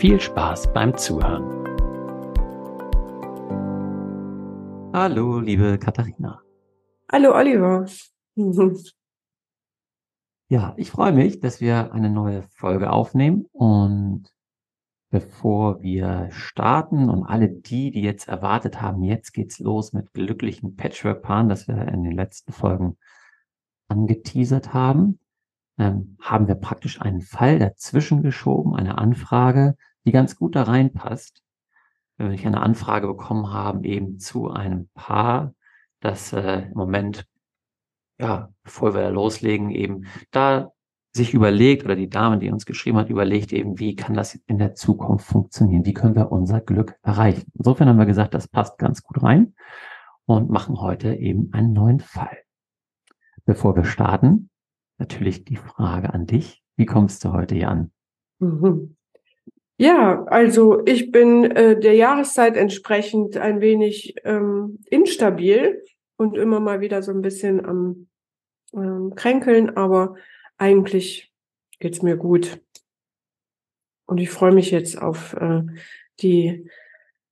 viel Spaß beim Zuhören. Hallo, liebe Katharina. Hallo, Oliver. Ja, ich freue mich, dass wir eine neue Folge aufnehmen und bevor wir starten und alle die, die jetzt erwartet haben, jetzt geht's los mit glücklichen Patchwork-Paaren, das wir in den letzten Folgen angeteasert haben, ähm, haben wir praktisch einen Fall dazwischen geschoben, eine Anfrage, die ganz gut da reinpasst. Wenn ich eine Anfrage bekommen habe, eben zu einem Paar, das äh, im Moment, ja, bevor wir da loslegen, eben da sich überlegt oder die Dame, die uns geschrieben hat, überlegt eben, wie kann das in der Zukunft funktionieren? Wie können wir unser Glück erreichen? Insofern haben wir gesagt, das passt ganz gut rein und machen heute eben einen neuen Fall. Bevor wir starten, natürlich die Frage an dich. Wie kommst du heute hier an? Mhm. Ja, also ich bin äh, der Jahreszeit entsprechend ein wenig ähm, instabil und immer mal wieder so ein bisschen am ähm, Kränkeln, aber eigentlich geht's mir gut. Und ich freue mich jetzt auf äh, die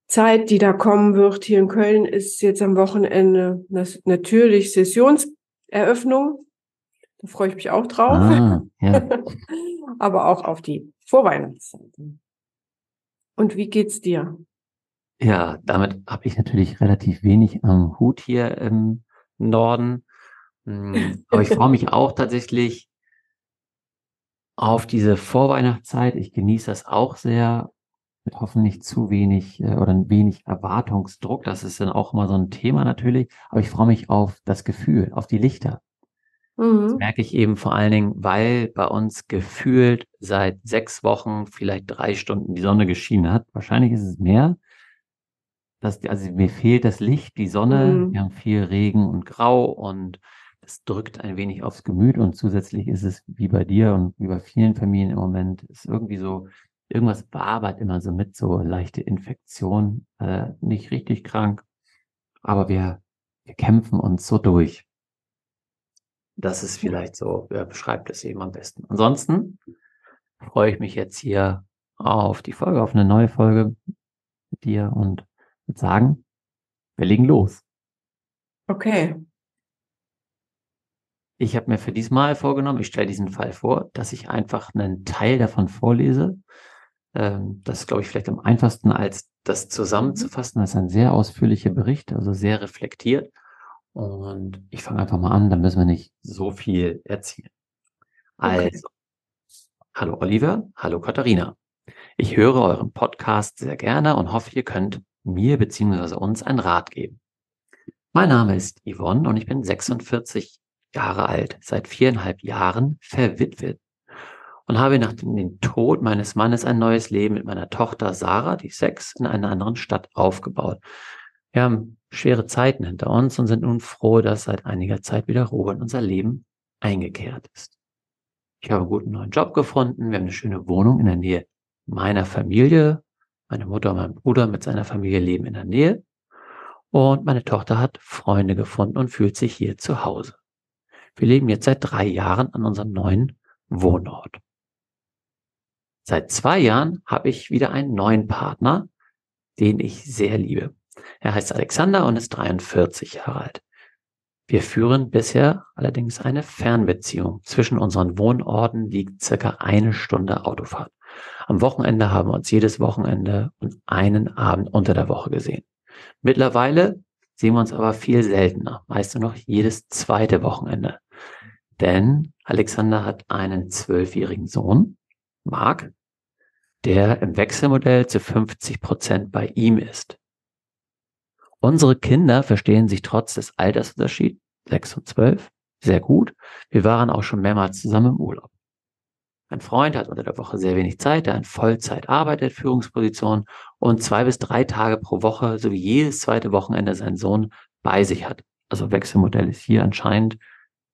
Zeit, die da kommen wird. Hier in Köln ist jetzt am Wochenende das, natürlich Sessionseröffnung. Da freue ich mich auch drauf. Ah, ja. aber auch auf die Vorweihnachtszeit. Und wie geht's dir? Ja, damit habe ich natürlich relativ wenig am Hut hier im Norden. Hm, aber ich freue mich auch tatsächlich auf diese Vorweihnachtszeit. Ich genieße das auch sehr mit hoffentlich zu wenig äh, oder wenig Erwartungsdruck. Das ist dann auch immer so ein Thema natürlich. Aber ich freue mich auf das Gefühl, auf die Lichter. Mhm. Das merke ich eben vor allen Dingen, weil bei uns gefühlt seit sechs Wochen vielleicht drei Stunden die Sonne geschienen hat. Wahrscheinlich ist es mehr. Das, also mir fehlt das Licht, die Sonne. Mhm. Wir haben viel Regen und Grau und das drückt ein wenig aufs Gemüt und zusätzlich ist es wie bei dir und wie bei vielen Familien im Moment, ist irgendwie so, irgendwas wabert immer so mit, so leichte Infektion, äh, nicht richtig krank, aber wir, wir kämpfen uns so durch. Das ist vielleicht so, wer beschreibt es eben am besten. Ansonsten freue ich mich jetzt hier auf die Folge, auf eine neue Folge mit dir und würde sagen, wir legen los. Okay. Ich habe mir für diesmal vorgenommen, ich stelle diesen Fall vor, dass ich einfach einen Teil davon vorlese. Ähm, das ist, glaube ich, vielleicht am einfachsten, als das zusammenzufassen. Das ist ein sehr ausführlicher Bericht, also sehr reflektiert. Und ich fange einfach mal an, dann müssen wir nicht so viel erzählen. Okay. Also, hallo Oliver, hallo Katharina. Ich höre euren Podcast sehr gerne und hoffe, ihr könnt mir bzw. uns einen Rat geben. Mein Name ist Yvonne und ich bin 46 Jahre alt, seit viereinhalb Jahren verwitwet und habe nach dem Tod meines Mannes ein neues Leben mit meiner Tochter Sarah, die sechs, in einer anderen Stadt aufgebaut. Wir haben schwere Zeiten hinter uns und sind nun froh, dass seit einiger Zeit wieder Ruhe in unser Leben eingekehrt ist. Ich habe einen guten neuen Job gefunden. Wir haben eine schöne Wohnung in der Nähe meiner Familie. Meine Mutter und mein Bruder mit seiner Familie leben in der Nähe. Und meine Tochter hat Freunde gefunden und fühlt sich hier zu Hause. Wir leben jetzt seit drei Jahren an unserem neuen Wohnort. Seit zwei Jahren habe ich wieder einen neuen Partner, den ich sehr liebe. Er heißt Alexander und ist 43 Jahre alt. Wir führen bisher allerdings eine Fernbeziehung. Zwischen unseren Wohnorten liegt circa eine Stunde Autofahrt. Am Wochenende haben wir uns jedes Wochenende und einen Abend unter der Woche gesehen. Mittlerweile sehen wir uns aber viel seltener, meist nur noch jedes zweite Wochenende. Denn Alexander hat einen zwölfjährigen Sohn, Marc, der im Wechselmodell zu 50 Prozent bei ihm ist. Unsere Kinder verstehen sich trotz des Altersunterschieds, 6 und 12, sehr gut. Wir waren auch schon mehrmals zusammen im Urlaub. Mein Freund hat unter der Woche sehr wenig Zeit, der in Vollzeit arbeitet, Führungsposition und zwei bis drei Tage pro Woche sowie jedes zweite Wochenende seinen Sohn bei sich hat. Also Wechselmodell ist hier anscheinend,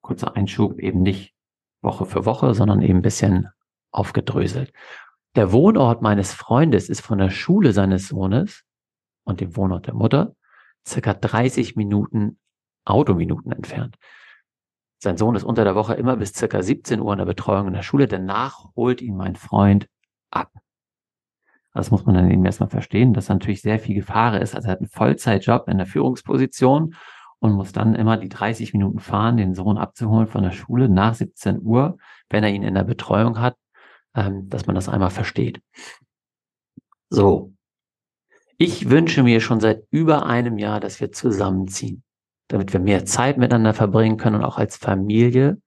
kurzer Einschub, eben nicht Woche für Woche, sondern eben ein bisschen aufgedröselt. Der Wohnort meines Freundes ist von der Schule seines Sohnes und dem Wohnort der Mutter circa 30 Minuten Autominuten entfernt. Sein Sohn ist unter der Woche immer bis circa 17 Uhr in der Betreuung in der Schule. Danach holt ihn mein Freund ab. Das muss man dann eben erstmal verstehen, dass natürlich sehr viel Gefahr ist. Also er hat einen Vollzeitjob in der Führungsposition und muss dann immer die 30 Minuten fahren, den Sohn abzuholen von der Schule nach 17 Uhr, wenn er ihn in der Betreuung hat, ähm, dass man das einmal versteht. So. Ich wünsche mir schon seit über einem Jahr, dass wir zusammenziehen damit wir mehr Zeit miteinander verbringen können und auch als Familie,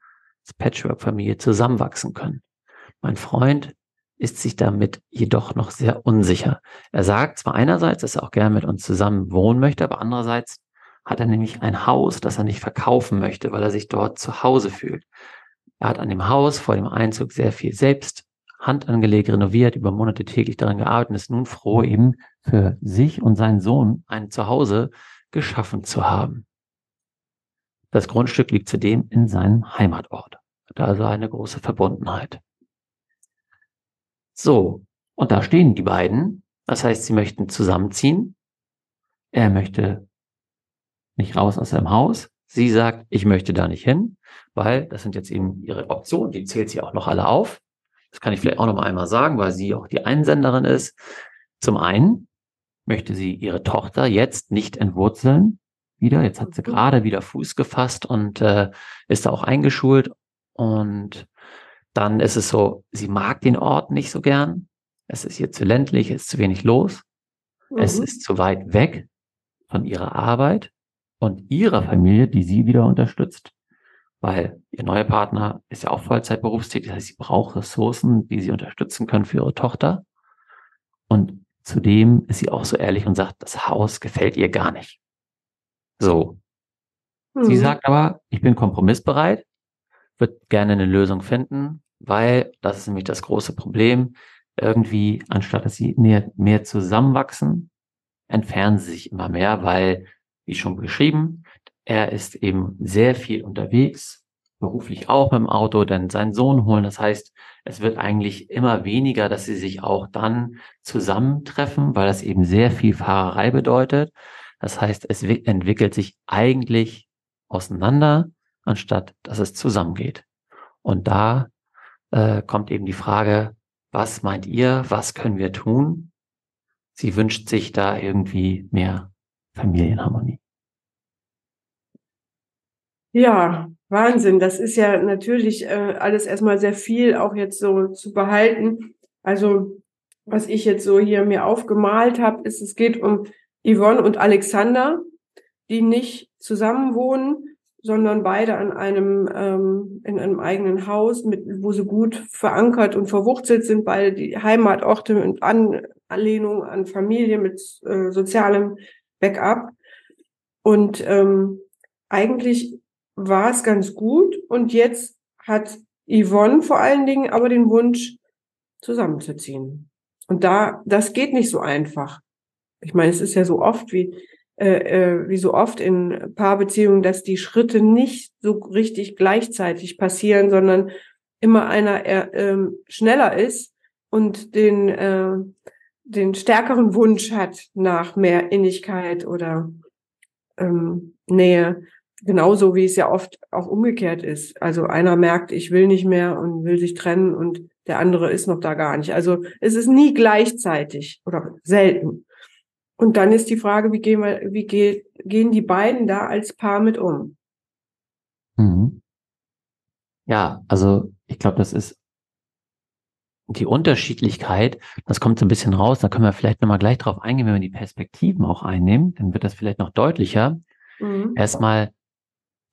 als Patchwork-Familie zusammenwachsen können. Mein Freund ist sich damit jedoch noch sehr unsicher. Er sagt zwar einerseits, dass er auch gerne mit uns zusammen wohnen möchte, aber andererseits hat er nämlich ein Haus, das er nicht verkaufen möchte, weil er sich dort zu Hause fühlt. Er hat an dem Haus vor dem Einzug sehr viel selbst Hand angelegt, renoviert, über Monate täglich daran gearbeitet und ist nun froh, eben für sich und seinen Sohn ein Zuhause geschaffen zu haben. Das Grundstück liegt zudem in seinem Heimatort. Da also eine große Verbundenheit. So, und da stehen die beiden. Das heißt, sie möchten zusammenziehen. Er möchte nicht raus aus seinem Haus. Sie sagt, ich möchte da nicht hin, weil das sind jetzt eben ihre Optionen. Die zählt sie auch noch alle auf. Das kann ich vielleicht auch noch mal einmal sagen, weil sie auch die Einsenderin ist. Zum einen möchte sie ihre Tochter jetzt nicht entwurzeln, wieder. Jetzt hat sie mhm. gerade wieder Fuß gefasst und äh, ist da auch eingeschult. Und dann ist es so, sie mag den Ort nicht so gern. Es ist hier zu ländlich, es ist zu wenig los. Mhm. Es ist zu weit weg von ihrer Arbeit und ihrer Familie, die sie wieder unterstützt. Weil ihr neuer Partner ist ja auch Vollzeit berufstätig, das heißt, sie braucht Ressourcen, die sie unterstützen können für ihre Tochter. Und zudem ist sie auch so ehrlich und sagt, das Haus gefällt ihr gar nicht. So. Mhm. Sie sagt aber, ich bin kompromissbereit, wird gerne eine Lösung finden, weil das ist nämlich das große Problem. Irgendwie, anstatt dass sie mehr, mehr zusammenwachsen, entfernen sie sich immer mehr, weil, wie schon beschrieben, er ist eben sehr viel unterwegs, beruflich auch mit dem Auto, denn seinen Sohn holen. Das heißt, es wird eigentlich immer weniger, dass sie sich auch dann zusammentreffen, weil das eben sehr viel Fahrerei bedeutet. Das heißt, es entwickelt sich eigentlich auseinander, anstatt dass es zusammengeht. Und da äh, kommt eben die Frage, was meint ihr, was können wir tun? Sie wünscht sich da irgendwie mehr Familienharmonie. Ja, Wahnsinn. Das ist ja natürlich äh, alles erstmal sehr viel auch jetzt so zu behalten. Also was ich jetzt so hier mir aufgemalt habe, ist, es geht um Yvonne und Alexander, die nicht zusammen wohnen, sondern beide an einem ähm, in einem eigenen Haus, mit, wo sie gut verankert und verwurzelt sind, beide die Heimatorte mit Anlehnung an Familie mit äh, sozialem Backup. Und ähm, eigentlich war es ganz gut. Und jetzt hat Yvonne vor allen Dingen aber den Wunsch, zusammenzuziehen. Und da, das geht nicht so einfach. Ich meine, es ist ja so oft wie, äh, äh, wie so oft in Paarbeziehungen, dass die Schritte nicht so richtig gleichzeitig passieren, sondern immer einer äh, äh, schneller ist und den, äh, den stärkeren Wunsch hat nach mehr Innigkeit oder ähm, Nähe. Genauso wie es ja oft auch umgekehrt ist. Also einer merkt, ich will nicht mehr und will sich trennen und der andere ist noch da gar nicht. Also es ist nie gleichzeitig oder selten. Und dann ist die Frage, wie gehen, wir, wie geht, gehen die beiden da als Paar mit um? Mhm. Ja, also ich glaube, das ist die Unterschiedlichkeit, das kommt so ein bisschen raus, da können wir vielleicht nochmal gleich drauf eingehen, wenn wir die Perspektiven auch einnehmen, dann wird das vielleicht noch deutlicher. Mhm. Erstmal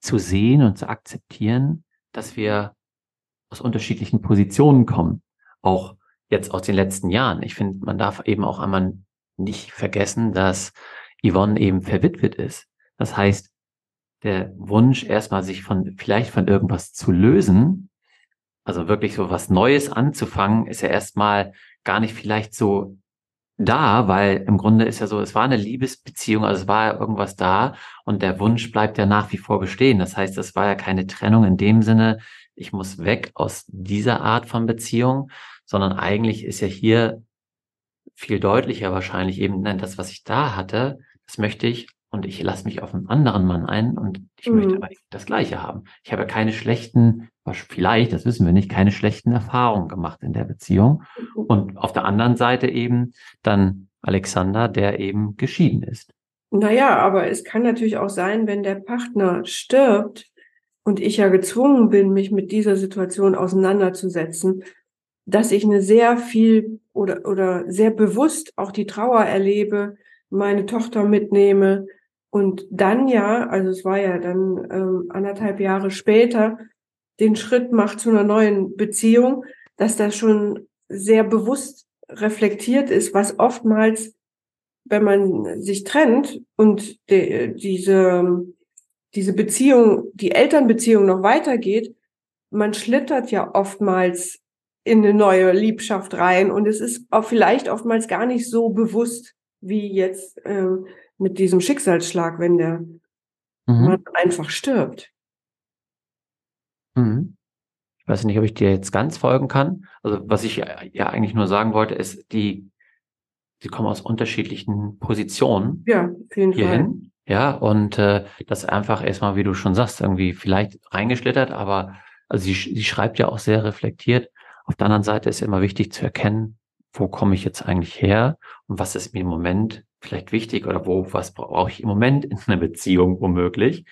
zu sehen und zu akzeptieren, dass wir aus unterschiedlichen Positionen kommen. Auch jetzt aus den letzten Jahren. Ich finde, man darf eben auch einmal nicht vergessen, dass Yvonne eben verwitwet ist. Das heißt, der Wunsch, erstmal sich von, vielleicht von irgendwas zu lösen, also wirklich so was Neues anzufangen, ist ja erstmal gar nicht vielleicht so da, weil im Grunde ist ja so, es war eine Liebesbeziehung, also es war ja irgendwas da und der Wunsch bleibt ja nach wie vor bestehen. Das heißt, es war ja keine Trennung in dem Sinne, ich muss weg aus dieser Art von Beziehung, sondern eigentlich ist ja hier viel deutlicher wahrscheinlich eben, nein, das, was ich da hatte, das möchte ich und ich lasse mich auf einen anderen Mann ein und ich mhm. möchte aber das Gleiche haben. Ich habe keine schlechten, vielleicht, das wissen wir nicht, keine schlechten Erfahrungen gemacht in der Beziehung. Mhm. Und auf der anderen Seite eben dann Alexander, der eben geschieden ist. Naja, aber es kann natürlich auch sein, wenn der Partner stirbt und ich ja gezwungen bin, mich mit dieser Situation auseinanderzusetzen, dass ich eine sehr viel oder, oder sehr bewusst auch die Trauer erlebe, meine Tochter mitnehme und dann ja, also es war ja dann ähm, anderthalb Jahre später, den Schritt macht zu einer neuen Beziehung, dass das schon sehr bewusst reflektiert ist, was oftmals, wenn man sich trennt und de, diese, diese Beziehung, die Elternbeziehung noch weitergeht, man schlittert ja oftmals in eine neue Liebschaft rein. Und es ist auch vielleicht oftmals gar nicht so bewusst wie jetzt äh, mit diesem Schicksalsschlag, wenn der mhm. Mann einfach stirbt. Mhm. Ich weiß nicht, ob ich dir jetzt ganz folgen kann. Also was ich ja eigentlich nur sagen wollte, ist, die, die kommen aus unterschiedlichen Positionen. Ja, auf jeden hierhin. Fall. Ja, und äh, das einfach erstmal, wie du schon sagst, irgendwie vielleicht reingeschlittert, aber also sie, sie schreibt ja auch sehr reflektiert, auf der anderen Seite ist immer wichtig zu erkennen, wo komme ich jetzt eigentlich her und was ist mir im Moment vielleicht wichtig oder wo, was brauche ich im Moment in einer Beziehung womöglich.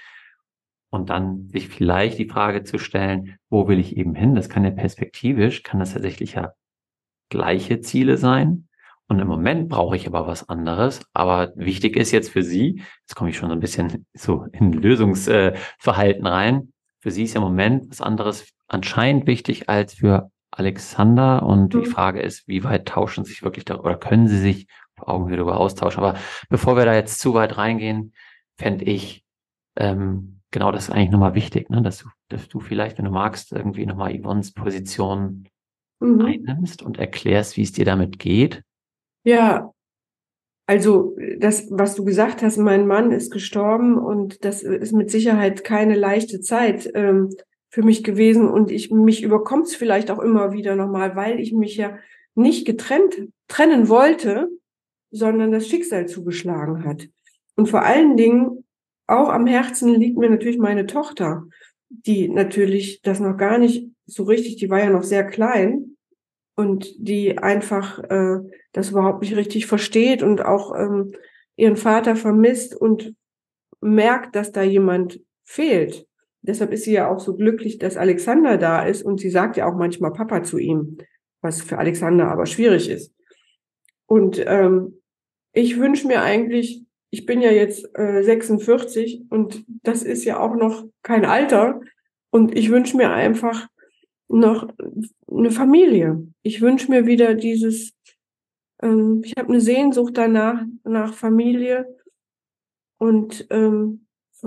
Und dann sich vielleicht die Frage zu stellen, wo will ich eben hin? Das kann ja perspektivisch, kann das tatsächlich ja gleiche Ziele sein. Und im Moment brauche ich aber was anderes. Aber wichtig ist jetzt für Sie, jetzt komme ich schon so ein bisschen so in Lösungsverhalten rein. Für Sie ist im Moment was anderes anscheinend wichtig als für Alexander und mhm. die Frage ist, wie weit tauschen sich wirklich da oder können sie sich Augenhöhe darüber austauschen? Aber bevor wir da jetzt zu weit reingehen, fände ich ähm, genau das ist eigentlich nochmal wichtig, ne? dass, du, dass du vielleicht, wenn du magst, irgendwie nochmal Yvonnes Position mhm. einnimmst und erklärst, wie es dir damit geht. Ja, also das, was du gesagt hast, mein Mann ist gestorben und das ist mit Sicherheit keine leichte Zeit. Ähm, für mich gewesen und ich mich überkommt es vielleicht auch immer wieder nochmal, weil ich mich ja nicht getrennt trennen wollte, sondern das Schicksal zugeschlagen hat. Und vor allen Dingen auch am Herzen liegt mir natürlich meine Tochter, die natürlich das noch gar nicht so richtig, die war ja noch sehr klein und die einfach äh, das überhaupt nicht richtig versteht und auch ähm, ihren Vater vermisst und merkt, dass da jemand fehlt. Deshalb ist sie ja auch so glücklich, dass Alexander da ist und sie sagt ja auch manchmal Papa zu ihm, was für Alexander aber schwierig ist. Und ähm, ich wünsche mir eigentlich, ich bin ja jetzt äh, 46 und das ist ja auch noch kein Alter und ich wünsche mir einfach noch eine Familie. Ich wünsche mir wieder dieses, ähm, ich habe eine Sehnsucht danach, nach Familie und ähm,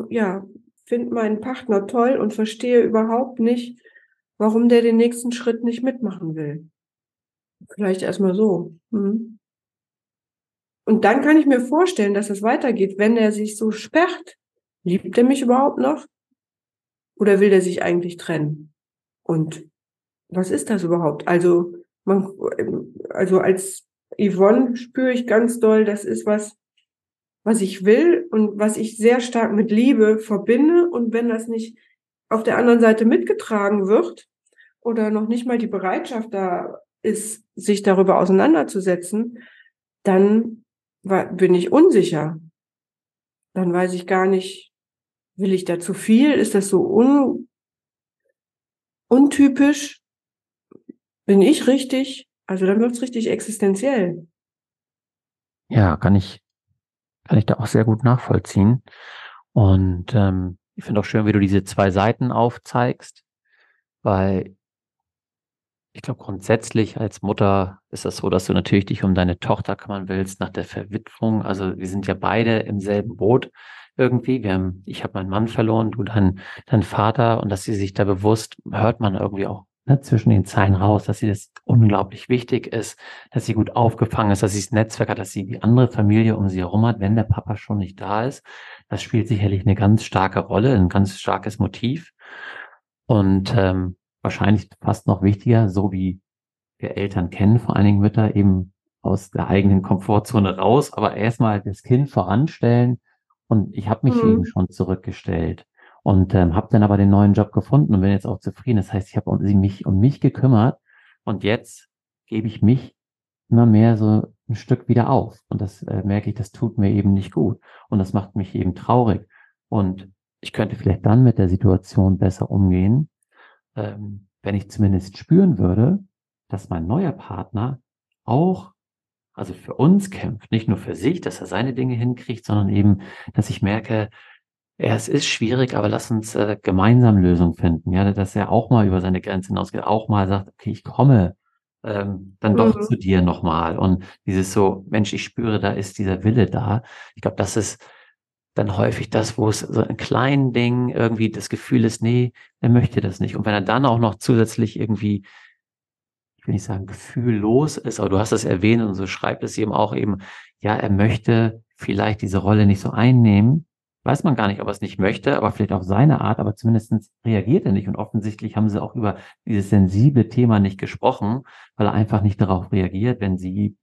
ja, finde meinen Partner toll und verstehe überhaupt nicht, warum der den nächsten Schritt nicht mitmachen will. Vielleicht erstmal so. Hm. Und dann kann ich mir vorstellen, dass es weitergeht, wenn er sich so sperrt. Liebt er mich überhaupt noch? Oder will er sich eigentlich trennen? Und was ist das überhaupt? Also, man, also als Yvonne spüre ich ganz doll, das ist was, was ich will und was ich sehr stark mit Liebe verbinde. Und wenn das nicht auf der anderen Seite mitgetragen wird oder noch nicht mal die Bereitschaft da ist, sich darüber auseinanderzusetzen, dann bin ich unsicher. Dann weiß ich gar nicht, will ich da zu viel? Ist das so un untypisch? bin ich richtig, also dann wird's richtig existenziell. Ja, kann ich, kann ich da auch sehr gut nachvollziehen. Und ähm, ich finde auch schön, wie du diese zwei Seiten aufzeigst, weil ich glaube, grundsätzlich als Mutter ist das so, dass du natürlich dich um deine Tochter kümmern willst nach der Verwitwung. Also wir sind ja beide im selben Boot irgendwie. Wir haben, ich habe meinen Mann verloren, du dein, dein Vater und dass sie sich da bewusst, hört man irgendwie auch ne, zwischen den Zeilen raus, dass sie das unglaublich wichtig ist, dass sie gut aufgefangen ist, dass sie das Netzwerk hat, dass sie die andere Familie um sie herum hat, wenn der Papa schon nicht da ist. Das spielt sicherlich eine ganz starke Rolle, ein ganz starkes Motiv. Und ähm, wahrscheinlich fast noch wichtiger, so wie wir Eltern kennen, vor allen Dingen Mütter, eben aus der eigenen Komfortzone raus, aber erstmal das Kind voranstellen. Und ich habe mich mhm. eben schon zurückgestellt und ähm, habe dann aber den neuen Job gefunden und bin jetzt auch zufrieden. Das heißt, ich habe um, mich um mich gekümmert und jetzt gebe ich mich immer mehr so ein Stück wieder auf. Und das äh, merke ich, das tut mir eben nicht gut. Und das macht mich eben traurig. Und ich könnte vielleicht dann mit der Situation besser umgehen, ähm, wenn ich zumindest spüren würde, dass mein neuer Partner auch, also für uns kämpft, nicht nur für sich, dass er seine Dinge hinkriegt, sondern eben, dass ich merke, ja, es ist schwierig, aber lass uns äh, gemeinsam Lösungen finden. Ja, dass er auch mal über seine Grenze hinausgeht, auch mal sagt, okay, ich komme ähm, dann doch mhm. zu dir nochmal. Und dieses so, Mensch, ich spüre, da ist dieser Wille da. Ich glaube, das ist dann häufig das, wo es so ein kleinen Ding irgendwie das Gefühl ist, nee, er möchte das nicht. Und wenn er dann auch noch zusätzlich irgendwie, ich will nicht sagen, gefühllos ist, aber du hast das erwähnt und so schreibt es eben auch eben, ja, er möchte vielleicht diese Rolle nicht so einnehmen. Weiß man gar nicht, ob er es nicht möchte, aber vielleicht auf seine Art, aber zumindest reagiert er nicht. Und offensichtlich haben sie auch über dieses sensible Thema nicht gesprochen, weil er einfach nicht darauf reagiert, wenn sie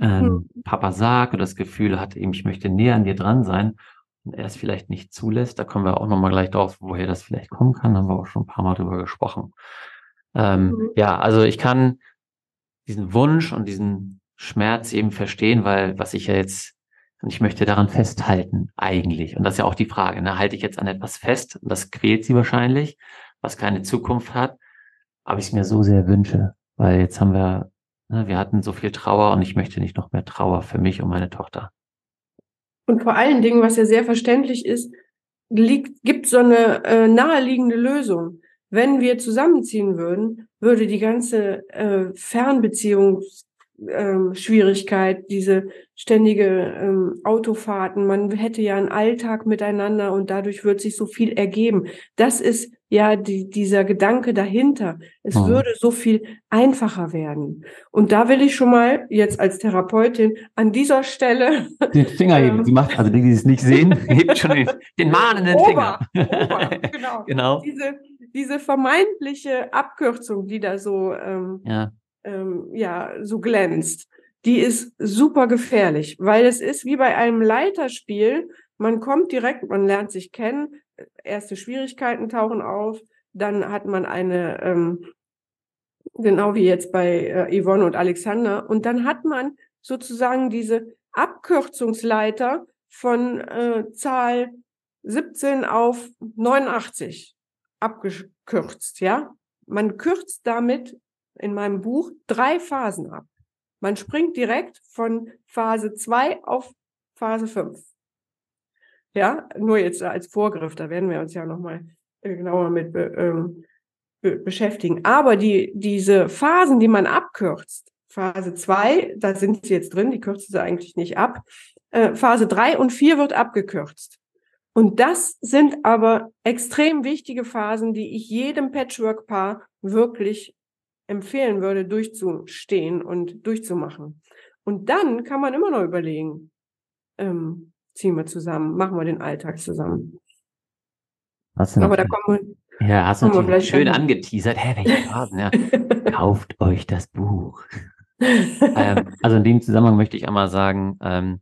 ähm, hm. Papa sagt oder das Gefühl hat, eben, ich möchte näher an dir dran sein und er es vielleicht nicht zulässt, da kommen wir auch nochmal gleich drauf, woher das vielleicht kommen kann, haben wir auch schon ein paar Mal drüber gesprochen. Ähm, mhm. Ja, also ich kann diesen Wunsch und diesen Schmerz eben verstehen, weil was ich ja jetzt, und ich möchte daran festhalten, eigentlich. Und das ist ja auch die Frage, ne? halte ich jetzt an etwas fest, und das quält sie wahrscheinlich, was keine Zukunft hat, aber ich es mir so sehr wünsche, weil jetzt haben wir wir hatten so viel Trauer und ich möchte nicht noch mehr Trauer für mich und meine Tochter. Und vor allen Dingen, was ja sehr verständlich ist, liegt, gibt so eine äh, naheliegende Lösung. Wenn wir zusammenziehen würden, würde die ganze äh, Fernbeziehungs ähm, Schwierigkeit, diese ständige ähm, Autofahrten. Man hätte ja einen Alltag miteinander und dadurch wird sich so viel ergeben. Das ist ja die, dieser Gedanke dahinter. Es oh. würde so viel einfacher werden. Und da will ich schon mal jetzt als Therapeutin an dieser Stelle den Finger heben. Ähm, Sie macht, also die, die es nicht sehen, hebt schon den, den mahnenden Ober, Finger. Ober, genau. genau. Diese, diese vermeintliche Abkürzung, die da so ähm, ja ähm, ja so glänzt, die ist super gefährlich, weil es ist wie bei einem Leiterspiel. Man kommt direkt, man lernt sich kennen, erste Schwierigkeiten tauchen auf, dann hat man eine, ähm, genau wie jetzt bei äh, Yvonne und Alexander, und dann hat man sozusagen diese Abkürzungsleiter von äh, Zahl 17 auf 89 abgekürzt, ja. Man kürzt damit in meinem Buch drei Phasen ab. Man springt direkt von Phase 2 auf Phase 5. Ja, nur jetzt als Vorgriff, da werden wir uns ja nochmal äh, genauer mit ähm, be beschäftigen. Aber die, diese Phasen, die man abkürzt, Phase 2, da sind sie jetzt drin, die kürzen sie eigentlich nicht ab. Äh, Phase 3 und 4 wird abgekürzt. Und das sind aber extrem wichtige Phasen, die ich jedem Patchwork-Paar wirklich empfehlen würde, durchzustehen und durchzumachen. Und dann kann man immer noch überlegen, ähm, ziehen wir zusammen, machen wir den Alltag zusammen. Aber da kommen wir. Ja, hast du natürlich schön an. angeteasert. Hä, welche Phasen, ja. Kauft euch das Buch. ähm, also in dem Zusammenhang möchte ich einmal sagen, ähm,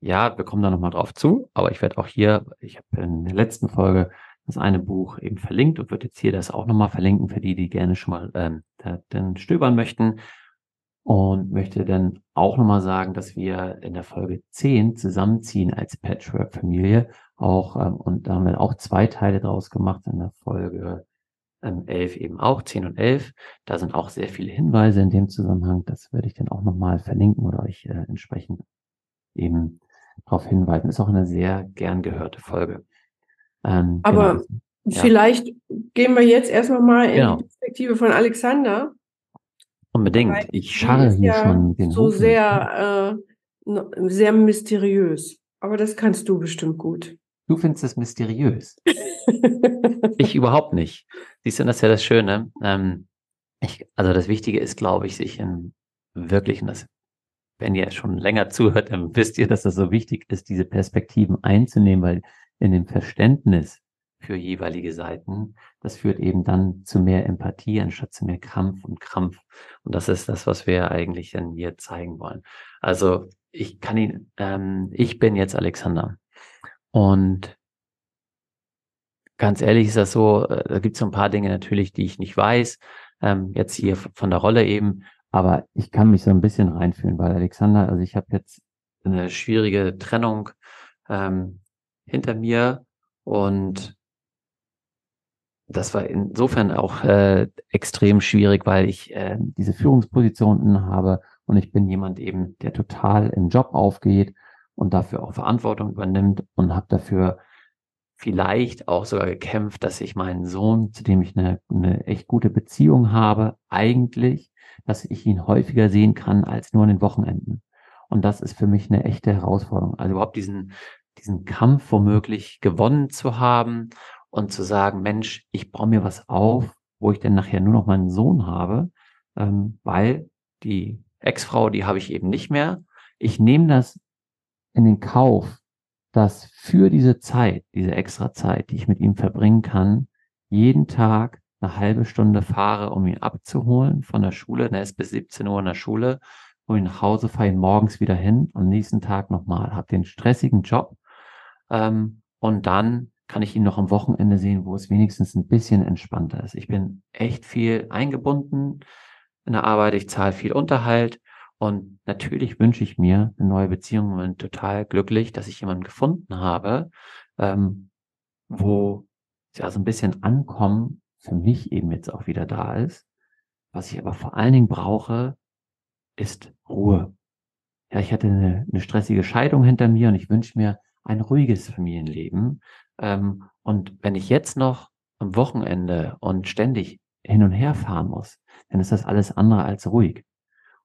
ja, wir kommen da nochmal drauf zu, aber ich werde auch hier, ich habe in der letzten Folge das eine Buch eben verlinkt und wird jetzt hier das auch nochmal verlinken für die, die gerne schon mal ähm, da, dann stöbern möchten. Und möchte dann auch nochmal sagen, dass wir in der Folge 10 zusammenziehen als Patchwork-Familie. Auch, ähm, und da haben wir auch zwei Teile draus gemacht in der Folge ähm, 11 eben auch, 10 und 11. Da sind auch sehr viele Hinweise in dem Zusammenhang. Das werde ich dann auch nochmal verlinken oder euch äh, entsprechend eben darauf hinweisen. Ist auch eine sehr gern gehörte Folge. Ähm, Aber genau. ja. vielleicht gehen wir jetzt erstmal mal in genau. die Perspektive von Alexander. Unbedingt. Ich scharre hier ja schon den so Hof sehr, äh, sehr mysteriös. Aber das kannst du bestimmt gut. Du findest es mysteriös. ich überhaupt nicht. Siehst du, das ist ja das Schöne. Ähm, ich, also das Wichtige ist, glaube ich, sich in wirklich, und das, wenn ihr schon länger zuhört, dann wisst ihr, dass das so wichtig ist, diese Perspektiven einzunehmen, weil in dem Verständnis für jeweilige Seiten, das führt eben dann zu mehr Empathie anstatt zu mehr Krampf und Krampf. Und das ist das, was wir eigentlich dann hier zeigen wollen. Also ich kann ihn, ähm, ich bin jetzt Alexander. Und ganz ehrlich ist das so, äh, da gibt es so ein paar Dinge natürlich, die ich nicht weiß, ähm, jetzt hier von der Rolle eben, aber ich kann mich so ein bisschen reinfühlen, weil Alexander, also ich habe jetzt eine schwierige Trennung ähm, hinter mir und das war insofern auch äh, extrem schwierig, weil ich äh, diese Führungspositionen habe und ich bin jemand eben, der total im Job aufgeht und dafür auch Verantwortung übernimmt und habe dafür vielleicht auch sogar gekämpft, dass ich meinen Sohn, zu dem ich eine, eine echt gute Beziehung habe, eigentlich, dass ich ihn häufiger sehen kann als nur an den Wochenenden. Und das ist für mich eine echte Herausforderung. Also überhaupt diesen, diesen Kampf womöglich gewonnen zu haben und zu sagen, Mensch, ich baue mir was auf, wo ich denn nachher nur noch meinen Sohn habe, ähm, weil die Ex-Frau, die habe ich eben nicht mehr. Ich nehme das in den Kauf, dass für diese Zeit, diese extra Zeit, die ich mit ihm verbringen kann, jeden Tag eine halbe Stunde fahre, um ihn abzuholen von der Schule. Er ist bis 17 Uhr in der Schule, wo ich nach Hause fahre, ihn morgens wieder hin, am nächsten Tag nochmal, habe den stressigen Job ähm, und dann kann ich ihn noch am Wochenende sehen, wo es wenigstens ein bisschen entspannter ist. Ich bin echt viel eingebunden in der Arbeit, ich zahle viel Unterhalt und natürlich wünsche ich mir eine neue Beziehung und bin total glücklich, dass ich jemanden gefunden habe, ähm, wo ja so ein bisschen Ankommen für mich eben jetzt auch wieder da ist. Was ich aber vor allen Dingen brauche, ist Ruhe. Ja, ich hatte eine, eine stressige Scheidung hinter mir und ich wünsche mir ein ruhiges Familienleben. Ähm, und wenn ich jetzt noch am Wochenende und ständig hin und her fahren muss, dann ist das alles andere als ruhig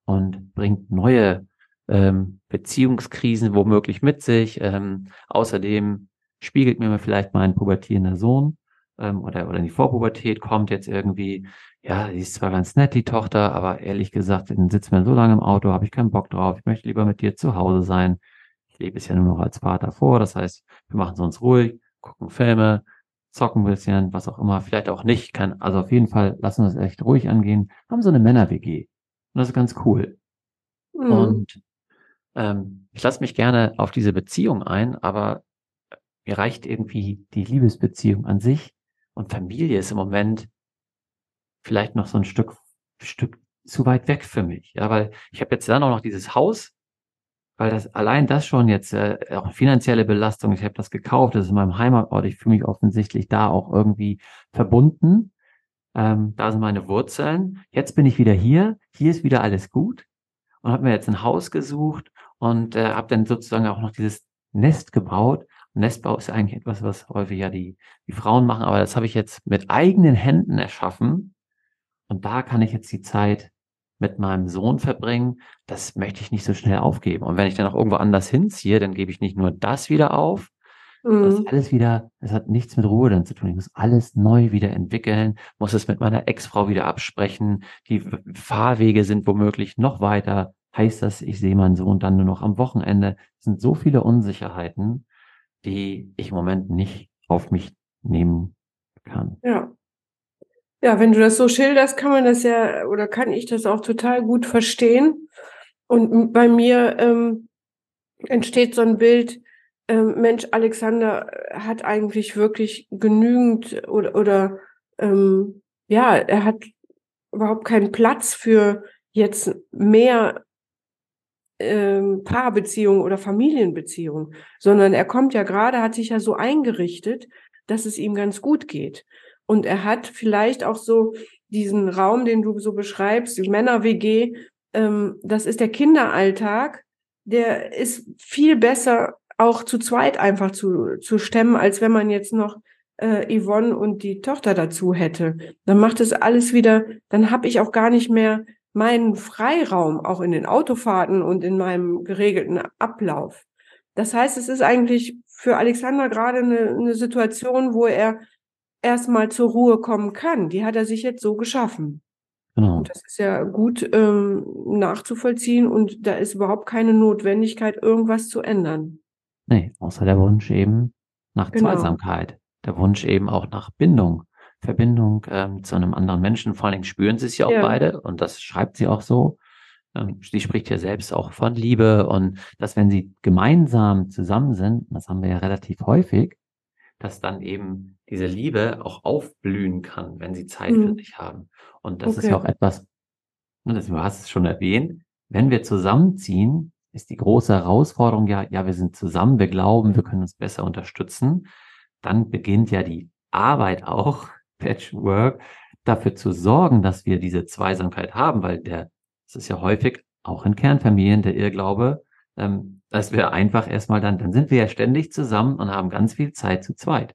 und bringt neue ähm, Beziehungskrisen womöglich mit sich. Ähm, außerdem spiegelt mir vielleicht mein pubertierender Sohn ähm, oder, oder in die Vorpubertät kommt jetzt irgendwie, ja, die ist zwar ganz nett, die Tochter, aber ehrlich gesagt, dann sitzt man so lange im Auto, habe ich keinen Bock drauf, ich möchte lieber mit dir zu Hause sein. Ich lebe es ja nur noch als Vater vor, das heißt, wir machen es uns ruhig, gucken Filme, zocken ein bisschen, was auch immer, vielleicht auch nicht, kann, also auf jeden Fall lassen wir es echt ruhig angehen, haben so eine Männer-WG. Und das ist ganz cool. Mhm. Und ähm, ich lasse mich gerne auf diese Beziehung ein, aber mir reicht irgendwie die Liebesbeziehung an sich und Familie ist im Moment vielleicht noch so ein Stück, Stück zu weit weg für mich. Ja, weil ich habe jetzt dann auch noch dieses Haus, weil das allein das schon jetzt äh, auch finanzielle Belastung. Ich habe das gekauft, das ist in meinem Heimatort. Ich fühle mich offensichtlich da auch irgendwie verbunden. Ähm, da sind meine Wurzeln. Jetzt bin ich wieder hier. Hier ist wieder alles gut und habe mir jetzt ein Haus gesucht und äh, habe dann sozusagen auch noch dieses Nest gebaut. Nestbau ist eigentlich etwas, was häufig ja die, die Frauen machen, aber das habe ich jetzt mit eigenen Händen erschaffen. Und da kann ich jetzt die Zeit mit meinem Sohn verbringen. Das möchte ich nicht so schnell aufgeben. Und wenn ich dann auch irgendwo anders hinziehe, dann gebe ich nicht nur das wieder auf, Mhm. Das alles wieder, das hat nichts mit Ruhe dann zu tun. Ich muss alles neu wieder entwickeln, muss es mit meiner Ex-Frau wieder absprechen. Die Fahrwege sind womöglich noch weiter. Heißt das, ich sehe meinen Sohn dann nur noch am Wochenende? Es sind so viele Unsicherheiten, die ich im Moment nicht auf mich nehmen kann. Ja. Ja, wenn du das so schilderst, kann man das ja oder kann ich das auch total gut verstehen. Und bei mir ähm, entsteht so ein Bild, ähm, Mensch, Alexander hat eigentlich wirklich genügend oder, oder ähm, ja, er hat überhaupt keinen Platz für jetzt mehr ähm, Paarbeziehungen oder Familienbeziehungen, sondern er kommt ja gerade, hat sich ja so eingerichtet, dass es ihm ganz gut geht. Und er hat vielleicht auch so diesen Raum, den du so beschreibst, die Männer-WG, ähm, das ist der Kinderalltag, der ist viel besser auch zu zweit einfach zu, zu stemmen, als wenn man jetzt noch äh, Yvonne und die Tochter dazu hätte. Dann macht es alles wieder, dann habe ich auch gar nicht mehr meinen Freiraum, auch in den Autofahrten und in meinem geregelten Ablauf. Das heißt, es ist eigentlich für Alexander gerade eine, eine Situation, wo er erstmal zur Ruhe kommen kann. Die hat er sich jetzt so geschaffen. Genau. Und das ist ja gut ähm, nachzuvollziehen und da ist überhaupt keine Notwendigkeit, irgendwas zu ändern. Nee, außer der Wunsch eben nach genau. Zweisamkeit. Der Wunsch eben auch nach Bindung. Verbindung ähm, zu einem anderen Menschen. Vor allen Dingen spüren sie es ja auch ja. beide und das schreibt sie auch so. Ähm, sie spricht ja selbst auch von Liebe und dass wenn sie gemeinsam zusammen sind, das haben wir ja relativ häufig, dass dann eben diese Liebe auch aufblühen kann, wenn sie Zeit mhm. für sich haben. Und das okay. ist ja auch etwas, ne, das, du hast es schon erwähnt, wenn wir zusammenziehen, ist die große Herausforderung ja, ja, wir sind zusammen, wir glauben, wir können uns besser unterstützen. Dann beginnt ja die Arbeit auch, Patchwork, dafür zu sorgen, dass wir diese Zweisamkeit haben, weil der, es ist ja häufig auch in Kernfamilien der Irrglaube, ähm, dass wir einfach erstmal dann, dann sind wir ja ständig zusammen und haben ganz viel Zeit zu zweit.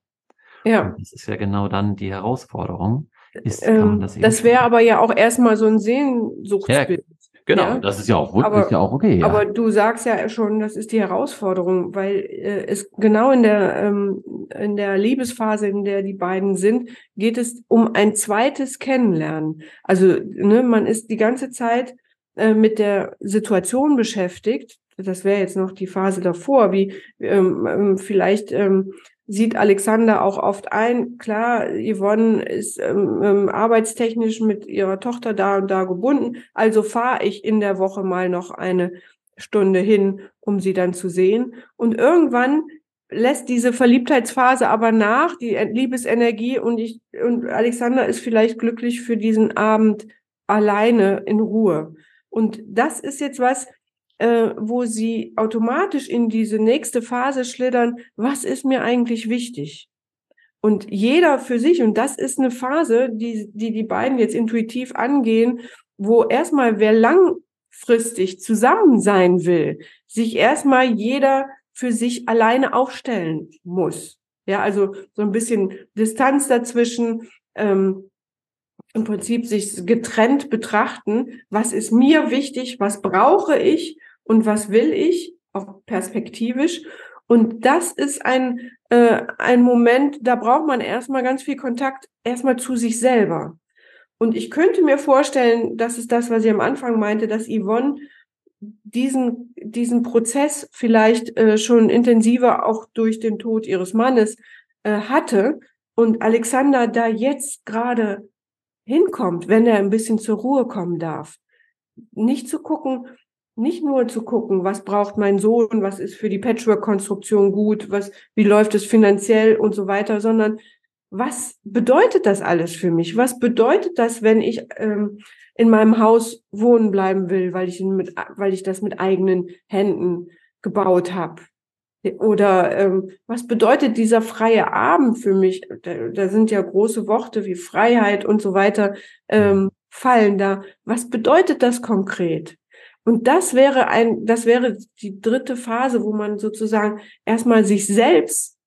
Ja. Und das ist ja genau dann die Herausforderung. Ist, ähm, das, das wäre aber ja auch erstmal so ein Sehnsuchtsbild. Ja, genau, ja? das ist ja auch, aber, ist ja auch okay. Ja. Aber du sagst ja schon, das ist die Herausforderung, weil äh, es genau in der, ähm, in der Liebesphase, in der die beiden sind, geht es um ein zweites Kennenlernen. Also ne, man ist die ganze Zeit äh, mit der Situation beschäftigt. Das wäre jetzt noch die Phase davor, wie ähm, ähm vielleicht ähm, sieht Alexander auch oft ein, klar, Yvonne ist ähm, ähm, arbeitstechnisch mit ihrer Tochter da und da gebunden, also fahre ich in der Woche mal noch eine Stunde hin, um sie dann zu sehen. Und irgendwann lässt diese Verliebtheitsphase aber nach, die Liebesenergie und ich und Alexander ist vielleicht glücklich für diesen Abend alleine in Ruhe. Und das ist jetzt was, äh, wo sie automatisch in diese nächste Phase schlittern, was ist mir eigentlich wichtig? Und jeder für sich, und das ist eine Phase, die die, die beiden jetzt intuitiv angehen, wo erstmal wer langfristig zusammen sein will, sich erstmal jeder für sich alleine aufstellen muss. Ja, also so ein bisschen Distanz dazwischen, ähm, im Prinzip sich getrennt betrachten, was ist mir wichtig, was brauche ich? Und was will ich, auch perspektivisch. Und das ist ein, äh, ein Moment, da braucht man erstmal ganz viel Kontakt, erstmal zu sich selber. Und ich könnte mir vorstellen, das ist das, was ich am Anfang meinte, dass Yvonne diesen, diesen Prozess vielleicht äh, schon intensiver auch durch den Tod ihres Mannes äh, hatte. Und Alexander da jetzt gerade hinkommt, wenn er ein bisschen zur Ruhe kommen darf. Nicht zu gucken, nicht nur zu gucken, was braucht mein Sohn, was ist für die Patchwork-Konstruktion gut, was, wie läuft es finanziell und so weiter, sondern was bedeutet das alles für mich? Was bedeutet das, wenn ich ähm, in meinem Haus wohnen bleiben will, weil ich, mit, weil ich das mit eigenen Händen gebaut habe? Oder ähm, was bedeutet dieser freie Abend für mich? Da, da sind ja große Worte wie Freiheit und so weiter ähm, fallen da. Was bedeutet das konkret? Und das wäre ein, das wäre die dritte Phase, wo man sozusagen erstmal sich selbst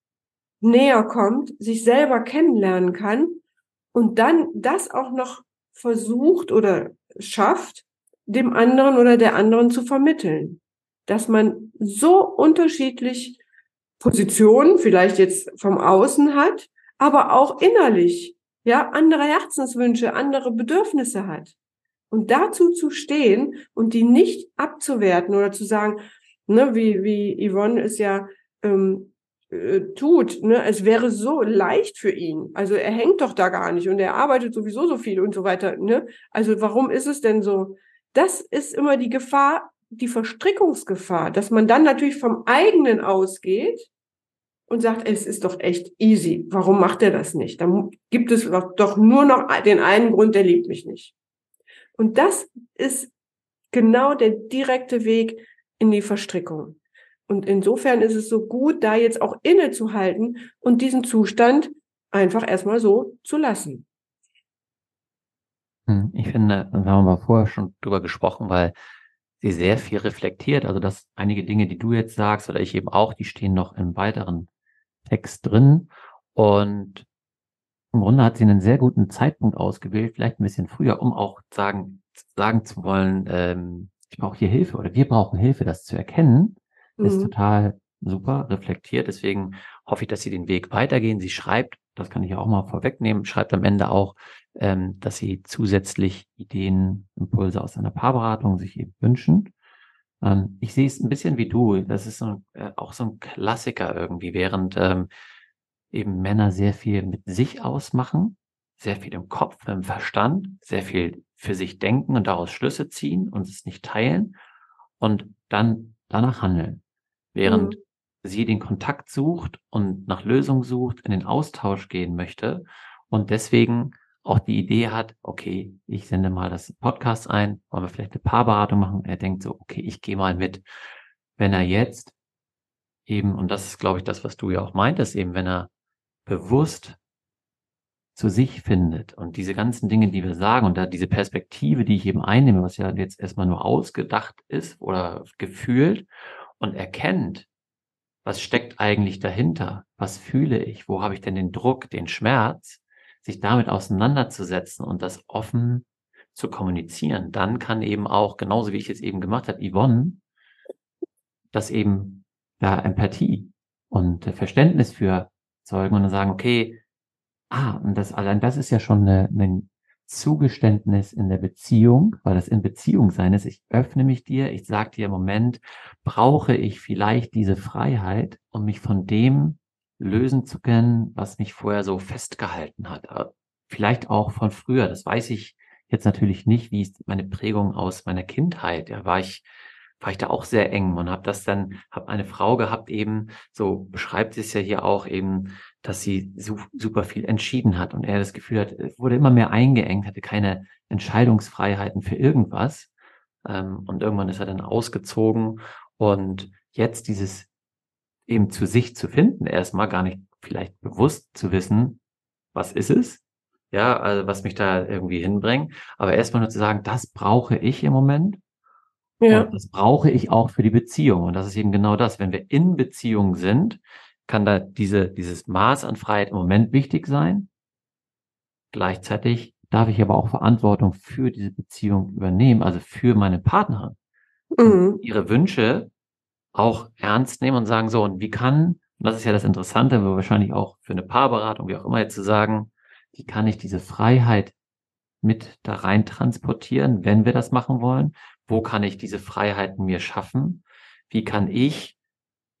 näher kommt, sich selber kennenlernen kann und dann das auch noch versucht oder schafft, dem anderen oder der anderen zu vermitteln dass man so unterschiedlich Positionen vielleicht jetzt vom Außen hat, aber auch innerlich, ja, andere Herzenswünsche, andere Bedürfnisse hat. Und dazu zu stehen und die nicht abzuwerten oder zu sagen, ne, wie, wie Yvonne es ja ähm, äh, tut, ne, es wäre so leicht für ihn. Also er hängt doch da gar nicht und er arbeitet sowieso so viel und so weiter. Ne? Also warum ist es denn so? Das ist immer die Gefahr, die Verstrickungsgefahr, dass man dann natürlich vom eigenen ausgeht und sagt, es ist doch echt easy. Warum macht er das nicht? Dann gibt es doch nur noch den einen Grund, der liebt mich nicht. Und das ist genau der direkte Weg in die Verstrickung. Und insofern ist es so gut, da jetzt auch innezuhalten und diesen Zustand einfach erstmal so zu lassen. Hm, ich finde, da haben wir vorher schon drüber gesprochen, weil sie sehr viel reflektiert. Also, dass einige Dinge, die du jetzt sagst oder ich eben auch, die stehen noch im weiteren Text drin. Und im Grunde hat sie einen sehr guten Zeitpunkt ausgewählt, vielleicht ein bisschen früher, um auch sagen, sagen zu wollen, ähm, ich brauche hier Hilfe oder wir brauchen Hilfe, das zu erkennen, mhm. ist total super reflektiert. Deswegen hoffe ich, dass Sie den Weg weitergehen. Sie schreibt, das kann ich auch mal vorwegnehmen, schreibt am Ende auch, ähm, dass Sie zusätzlich Ideen, Impulse aus einer Paarberatung sich eben wünschen. Ähm, ich sehe es ein bisschen wie du. Das ist so, äh, auch so ein Klassiker irgendwie, während ähm, eben Männer sehr viel mit sich ausmachen, sehr viel im Kopf, im Verstand, sehr viel für sich denken und daraus Schlüsse ziehen und es nicht teilen und dann danach handeln. Während mhm. sie den Kontakt sucht und nach Lösung sucht, in den Austausch gehen möchte und deswegen auch die Idee hat, okay, ich sende mal das Podcast ein, wollen wir vielleicht eine Paarberatung machen. Er denkt so, okay, ich gehe mal mit. Wenn er jetzt eben, und das ist, glaube ich, das, was du ja auch meintest, eben, wenn er bewusst zu sich findet und diese ganzen Dinge, die wir sagen und da diese Perspektive, die ich eben einnehme, was ja jetzt erstmal nur ausgedacht ist oder gefühlt und erkennt, was steckt eigentlich dahinter? Was fühle ich? Wo habe ich denn den Druck, den Schmerz? Sich damit auseinanderzusetzen und das offen zu kommunizieren, dann kann eben auch, genauso wie ich es eben gemacht habe, Yvonne, das eben da Empathie und Verständnis für zeugen und dann sagen, okay, ah, und das allein das ist ja schon eine, ein Zugeständnis in der Beziehung, weil das in Beziehung sein ist. Ich öffne mich dir, ich sage dir im Moment, brauche ich vielleicht diese Freiheit, um mich von dem lösen zu können, was mich vorher so festgehalten hat. Vielleicht auch von früher, das weiß ich jetzt natürlich nicht, wie ist meine Prägung aus meiner Kindheit. Ja, war ich war ich da auch sehr eng und habe das dann, habe eine Frau gehabt eben, so beschreibt es ja hier auch eben, dass sie so, super viel entschieden hat und er das Gefühl hat, wurde immer mehr eingeengt, hatte keine Entscheidungsfreiheiten für irgendwas ähm, und irgendwann ist er dann ausgezogen und jetzt dieses eben zu sich zu finden, erstmal gar nicht vielleicht bewusst zu wissen, was ist es, ja, also was mich da irgendwie hinbringt, aber erstmal nur zu sagen, das brauche ich im Moment ja. Und das brauche ich auch für die Beziehung. Und das ist eben genau das. Wenn wir in Beziehung sind, kann da diese, dieses Maß an Freiheit im Moment wichtig sein. Gleichzeitig darf ich aber auch Verantwortung für diese Beziehung übernehmen, also für meine Partnerin. Mhm. Ihre Wünsche auch ernst nehmen und sagen, so, und wie kann, und das ist ja das Interessante, wahrscheinlich auch für eine Paarberatung, wie auch immer jetzt zu sagen, wie kann ich diese Freiheit mit da rein transportieren, wenn wir das machen wollen? Wo kann ich diese Freiheiten mir schaffen? Wie kann ich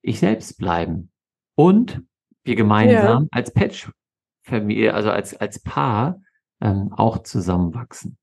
ich selbst bleiben? Und wir gemeinsam ja. als Patch-Familie, also als, als Paar, ähm, auch zusammenwachsen.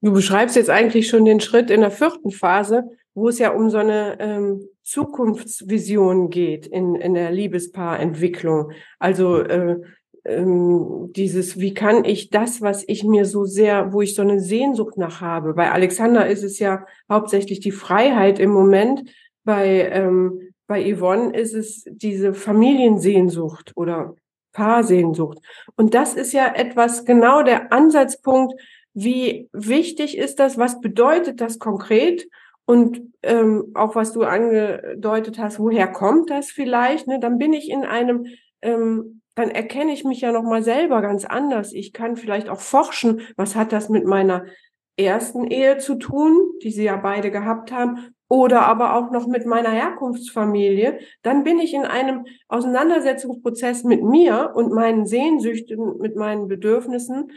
Du beschreibst jetzt eigentlich schon den Schritt in der vierten Phase, wo es ja um so eine ähm, Zukunftsvision geht in, in der Liebespaarentwicklung. Also äh, ähm, dieses, wie kann ich das, was ich mir so sehr, wo ich so eine Sehnsucht nach habe. Bei Alexander ist es ja hauptsächlich die Freiheit im Moment. Bei, ähm, bei Yvonne ist es diese Familiensehnsucht oder Paarsehnsucht. Und das ist ja etwas genau der Ansatzpunkt, wie wichtig ist das, was bedeutet das konkret und ähm, auch was du angedeutet hast, woher kommt das vielleicht? Ne? Dann bin ich in einem ähm, dann erkenne ich mich ja noch mal selber ganz anders. Ich kann vielleicht auch forschen, was hat das mit meiner ersten Ehe zu tun, die sie ja beide gehabt haben, oder aber auch noch mit meiner Herkunftsfamilie, dann bin ich in einem Auseinandersetzungsprozess mit mir und meinen Sehnsüchten, mit meinen Bedürfnissen.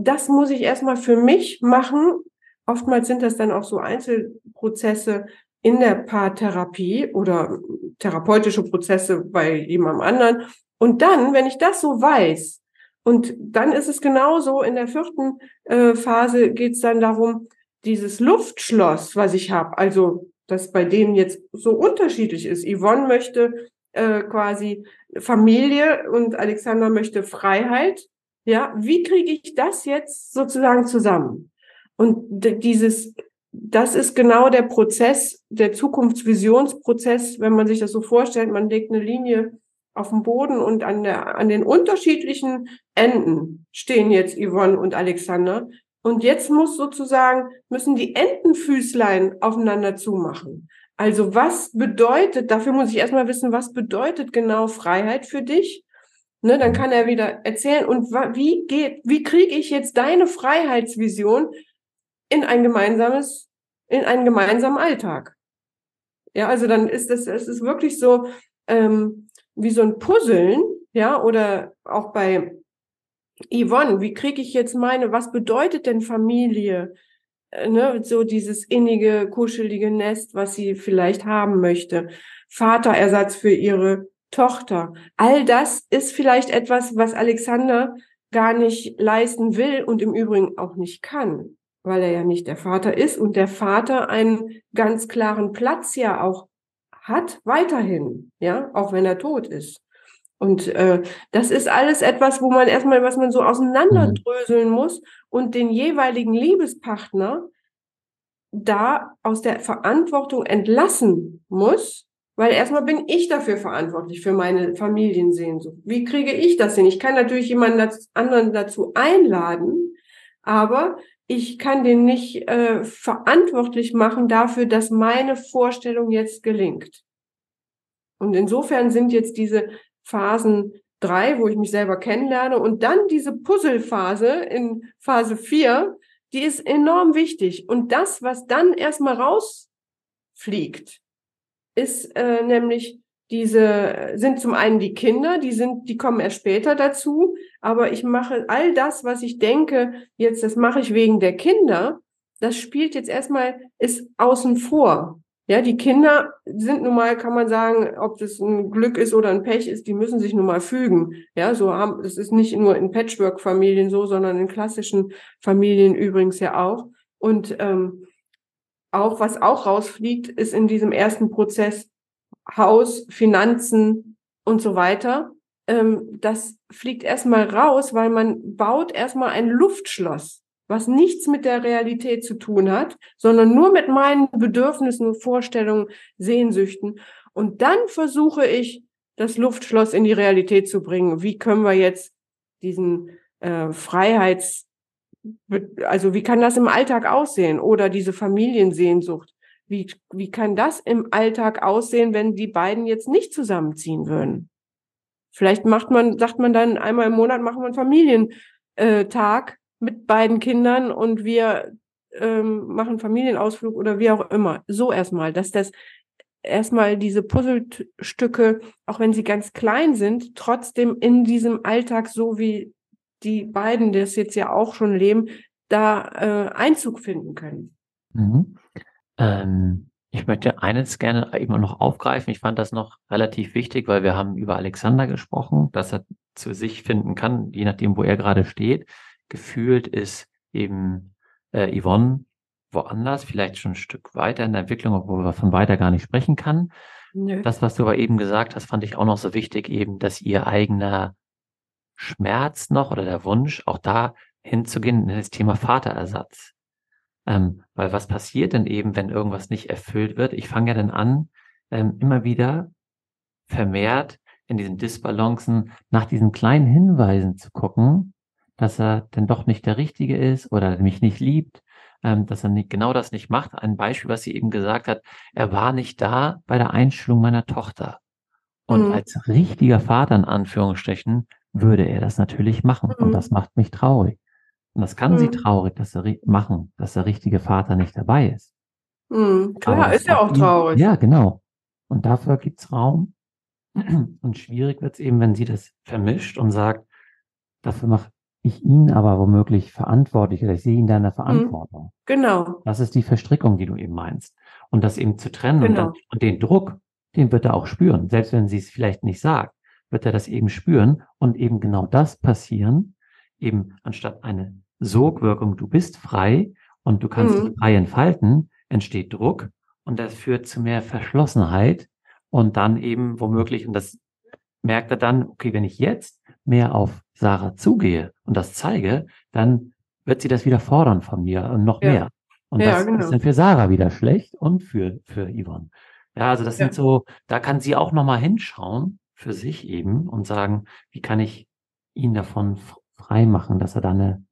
Das muss ich erstmal für mich machen. Oftmals sind das dann auch so Einzelprozesse in der Paartherapie oder therapeutische Prozesse bei jemandem anderen. Und dann, wenn ich das so weiß, und dann ist es genauso, in der vierten äh, Phase geht es dann darum, dieses Luftschloss, was ich habe, also das bei denen jetzt so unterschiedlich ist. Yvonne möchte äh, quasi Familie und Alexander möchte Freiheit. Ja, wie kriege ich das jetzt sozusagen zusammen? Und dieses, das ist genau der Prozess, der Zukunftsvisionsprozess, wenn man sich das so vorstellt, man legt eine Linie auf dem Boden und an, der, an den unterschiedlichen Enden stehen jetzt Yvonne und Alexander. Und jetzt muss sozusagen, müssen die Entenfüßlein aufeinander zumachen. Also was bedeutet, dafür muss ich erstmal wissen, was bedeutet genau Freiheit für dich? Ne, dann kann er wieder erzählen, und wie geht, wie kriege ich jetzt deine Freiheitsvision in ein gemeinsames, in einen gemeinsamen Alltag? Ja, also dann ist es, es ist wirklich so, ähm, wie so ein Puzzeln, ja, oder auch bei Yvonne, wie kriege ich jetzt meine, was bedeutet denn Familie? Äh, ne, so dieses innige, kuschelige Nest, was sie vielleicht haben möchte. Vaterersatz für ihre Tochter. All das ist vielleicht etwas, was Alexander gar nicht leisten will und im Übrigen auch nicht kann, weil er ja nicht der Vater ist und der Vater einen ganz klaren Platz ja auch hat weiterhin, ja, auch wenn er tot ist. Und äh, das ist alles etwas, wo man erstmal, was man so auseinanderdröseln muss und den jeweiligen Liebespartner da aus der Verantwortung entlassen muss, weil erstmal bin ich dafür verantwortlich für meine Familiensehnsucht. Wie kriege ich das hin? Ich kann natürlich jemanden anderen dazu einladen, aber ich kann den nicht äh, verantwortlich machen dafür, dass meine Vorstellung jetzt gelingt. Und insofern sind jetzt diese Phasen drei, wo ich mich selber kennenlerne, und dann diese Puzzlephase in Phase vier, die ist enorm wichtig. Und das, was dann erstmal rausfliegt, ist äh, nämlich diese sind zum einen die Kinder, die sind, die kommen erst später dazu, aber ich mache all das, was ich denke, jetzt, das mache ich wegen der Kinder, das spielt jetzt erstmal, ist außen vor. Ja, die Kinder sind nun mal, kann man sagen, ob das ein Glück ist oder ein Pech ist, die müssen sich nun mal fügen. Ja, so haben, es ist nicht nur in Patchwork-Familien so, sondern in klassischen Familien übrigens ja auch. Und ähm, auch was auch rausfliegt, ist in diesem ersten Prozess Haus, Finanzen und so weiter. Ähm, das fliegt erstmal raus, weil man baut erstmal ein Luftschloss, was nichts mit der Realität zu tun hat, sondern nur mit meinen Bedürfnissen, Vorstellungen, Sehnsüchten. Und dann versuche ich, das Luftschloss in die Realität zu bringen. Wie können wir jetzt diesen äh, Freiheits, also wie kann das im Alltag aussehen? Oder diese Familiensehnsucht. Wie, wie kann das im Alltag aussehen, wenn die beiden jetzt nicht zusammenziehen würden? Vielleicht macht man, sagt man dann einmal im Monat machen wir einen Familientag mit beiden Kindern und wir ähm, machen Familienausflug oder wie auch immer. So erstmal, dass das erstmal diese Puzzlestücke, auch wenn sie ganz klein sind, trotzdem in diesem Alltag, so wie die beiden das jetzt ja auch schon leben, da äh, Einzug finden können. Mhm. Ähm, ich möchte eines gerne immer noch aufgreifen. Ich fand das noch relativ wichtig, weil wir haben über Alexander gesprochen, dass er zu sich finden kann, je nachdem, wo er gerade steht. Gefühlt ist eben äh, Yvonne woanders, vielleicht schon ein Stück weiter in der Entwicklung, obwohl wir von weiter gar nicht sprechen kann. Nö. Das, was du aber eben gesagt hast, fand ich auch noch so wichtig, eben, dass ihr eigener Schmerz noch oder der Wunsch, auch da hinzugehen in das Thema Vaterersatz. Ähm, weil was passiert denn eben, wenn irgendwas nicht erfüllt wird? Ich fange ja dann an, ähm, immer wieder vermehrt in diesen Disbalancen nach diesen kleinen Hinweisen zu gucken, dass er denn doch nicht der Richtige ist oder mich nicht liebt, ähm, dass er nicht, genau das nicht macht. Ein Beispiel, was sie eben gesagt hat, er war nicht da bei der Einschulung meiner Tochter. Und mhm. als richtiger Vater in Anführungsstrichen würde er das natürlich machen. Mhm. Und das macht mich traurig. Und das kann mhm. sie traurig dass sie machen, dass der richtige Vater nicht dabei ist. Mhm, klar, ist ja auch traurig. Ja, genau. Und dafür gibt's Raum. Und schwierig wird's eben, wenn sie das vermischt und sagt, dafür mache ich ihn aber womöglich verantwortlich oder ich sehe ihn da in der mhm. Verantwortung. Genau. Das ist die Verstrickung, die du eben meinst. Und das eben zu trennen genau. und, dann, und den Druck, den wird er auch spüren. Selbst wenn sie es vielleicht nicht sagt, wird er das eben spüren und eben genau das passieren, eben anstatt eine Sogwirkung, du bist frei und du kannst mhm. dich frei entfalten, entsteht Druck und das führt zu mehr Verschlossenheit und dann eben womöglich, und das merkt er dann, okay, wenn ich jetzt mehr auf Sarah zugehe und das zeige, dann wird sie das wieder fordern von mir und noch ja. mehr. Und ja, das genau. ist dann für Sarah wieder schlecht und für, für Yvonne. Ja, also das ja. sind so, da kann sie auch nochmal hinschauen, für sich eben und sagen, wie kann ich ihn davon frei machen, dass er da eine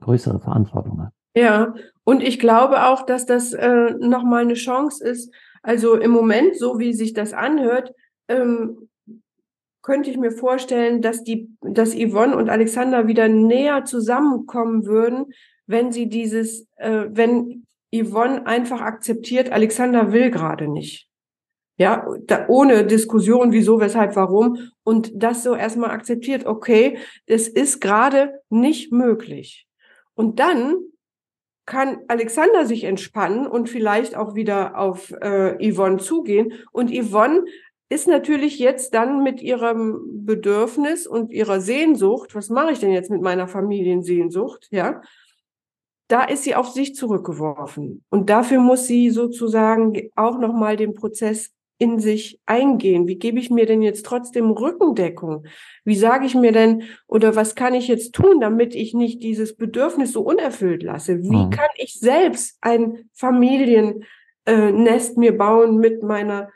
größere Verantwortung hat. Ja, und ich glaube auch, dass das äh, nochmal eine Chance ist. Also im Moment, so wie sich das anhört, ähm, könnte ich mir vorstellen, dass die, dass Yvonne und Alexander wieder näher zusammenkommen würden, wenn sie dieses, äh, wenn Yvonne einfach akzeptiert, Alexander will gerade nicht. Ja, da, ohne Diskussion, wieso, weshalb, warum. Und das so erstmal akzeptiert, okay, es ist gerade nicht möglich. Und dann kann Alexander sich entspannen und vielleicht auch wieder auf äh, Yvonne zugehen. Und Yvonne ist natürlich jetzt dann mit ihrem Bedürfnis und ihrer Sehnsucht, was mache ich denn jetzt mit meiner Familiensehnsucht, ja? Da ist sie auf sich zurückgeworfen. Und dafür muss sie sozusagen auch nochmal den Prozess in sich eingehen? Wie gebe ich mir denn jetzt trotzdem Rückendeckung? Wie sage ich mir denn, oder was kann ich jetzt tun, damit ich nicht dieses Bedürfnis so unerfüllt lasse? Wie mhm. kann ich selbst ein Familiennest äh, mir bauen mit meiner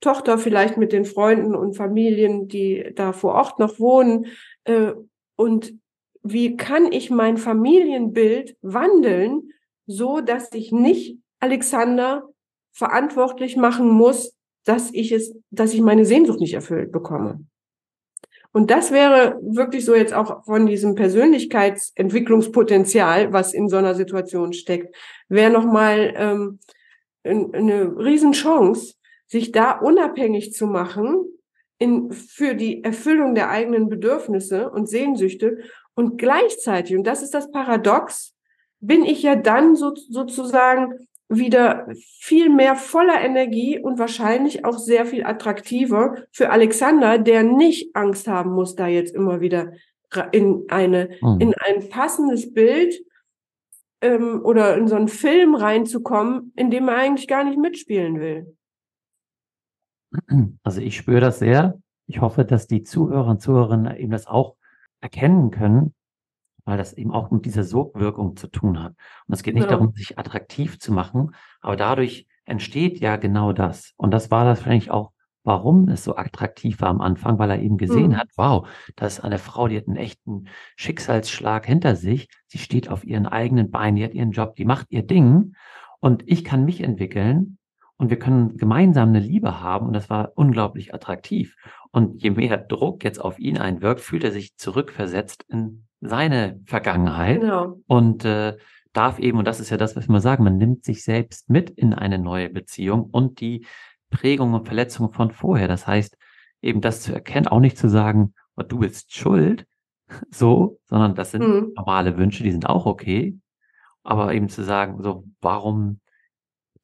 Tochter, vielleicht mit den Freunden und Familien, die da vor Ort noch wohnen? Äh, und wie kann ich mein Familienbild wandeln, so dass ich nicht Alexander verantwortlich machen muss, dass ich es, dass ich meine Sehnsucht nicht erfüllt bekomme. Und das wäre wirklich so jetzt auch von diesem Persönlichkeitsentwicklungspotenzial, was in so einer Situation steckt, wäre nochmal ähm, eine Riesenchance, sich da unabhängig zu machen in, für die Erfüllung der eigenen Bedürfnisse und Sehnsüchte und gleichzeitig, und das ist das Paradox, bin ich ja dann so, sozusagen wieder viel mehr voller Energie und wahrscheinlich auch sehr viel attraktiver für Alexander, der nicht Angst haben muss, da jetzt immer wieder in eine, mhm. in ein passendes Bild ähm, oder in so einen Film reinzukommen, in dem er eigentlich gar nicht mitspielen will. Also ich spüre das sehr. Ich hoffe, dass die Zuhörer und Zuhörerinnen eben das auch erkennen können, weil das eben auch mit dieser Sogwirkung zu tun hat. Und es geht nicht ja. darum, sich attraktiv zu machen, aber dadurch entsteht ja genau das. Und das war das wahrscheinlich auch, warum es so attraktiv war am Anfang, weil er eben gesehen mhm. hat, wow, da ist eine Frau, die hat einen echten Schicksalsschlag hinter sich. Sie steht auf ihren eigenen Beinen, die hat ihren Job, die macht ihr Ding. Und ich kann mich entwickeln und wir können gemeinsam eine Liebe haben. Und das war unglaublich attraktiv. Und je mehr Druck jetzt auf ihn einwirkt, fühlt er sich zurückversetzt in seine Vergangenheit genau. und äh, darf eben, und das ist ja das, was wir sagen, man nimmt sich selbst mit in eine neue Beziehung und die Prägung und Verletzung von vorher. Das heißt, eben das zu erkennen, auch nicht zu sagen, oh, du bist schuld, so, sondern das sind mhm. normale Wünsche, die sind auch okay. Aber eben zu sagen, so, warum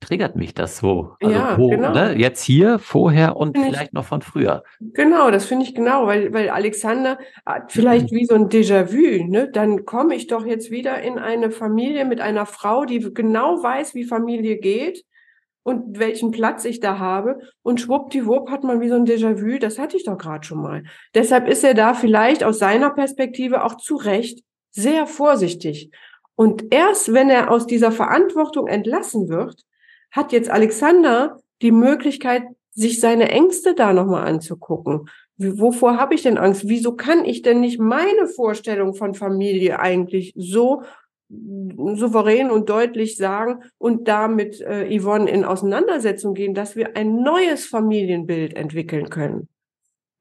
triggert mich das so? Also ja, wo, genau. ne? Jetzt hier, vorher und find vielleicht ich, noch von früher. Genau, das finde ich genau, weil, weil Alexander hat vielleicht mhm. wie so ein Déjà-vu, ne? Dann komme ich doch jetzt wieder in eine Familie mit einer Frau, die genau weiß, wie Familie geht und welchen Platz ich da habe. Und schwuppdiwupp hat man wie so ein Déjà-vu, das hatte ich doch gerade schon mal. Deshalb ist er da vielleicht aus seiner Perspektive auch zu Recht sehr vorsichtig. Und erst wenn er aus dieser Verantwortung entlassen wird, hat jetzt Alexander die Möglichkeit, sich seine Ängste da nochmal anzugucken. Wovor habe ich denn Angst? Wieso kann ich denn nicht meine Vorstellung von Familie eigentlich so souverän und deutlich sagen und damit äh, Yvonne in Auseinandersetzung gehen, dass wir ein neues Familienbild entwickeln können?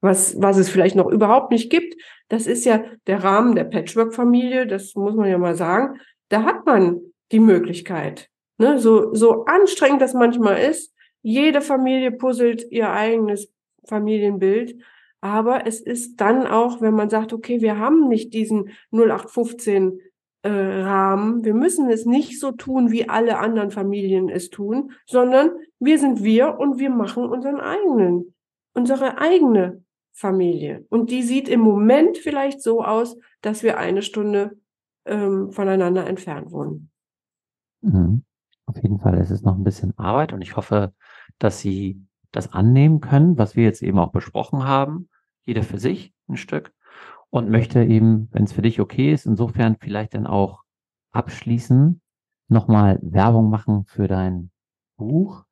Was, was es vielleicht noch überhaupt nicht gibt. Das ist ja der Rahmen der Patchwork-Familie, das muss man ja mal sagen. Da hat man die Möglichkeit, Ne, so, so anstrengend das manchmal ist, jede Familie puzzelt ihr eigenes Familienbild. Aber es ist dann auch, wenn man sagt, okay, wir haben nicht diesen 0815 äh, Rahmen, wir müssen es nicht so tun, wie alle anderen Familien es tun, sondern wir sind wir und wir machen unseren eigenen, unsere eigene Familie. Und die sieht im Moment vielleicht so aus, dass wir eine Stunde ähm, voneinander entfernt wohnen. Mhm. Auf jeden Fall ist es noch ein bisschen Arbeit und ich hoffe, dass Sie das annehmen können, was wir jetzt eben auch besprochen haben, jeder für sich ein Stück und möchte eben, wenn es für dich okay ist, insofern vielleicht dann auch abschließen, nochmal Werbung machen für dein Buch,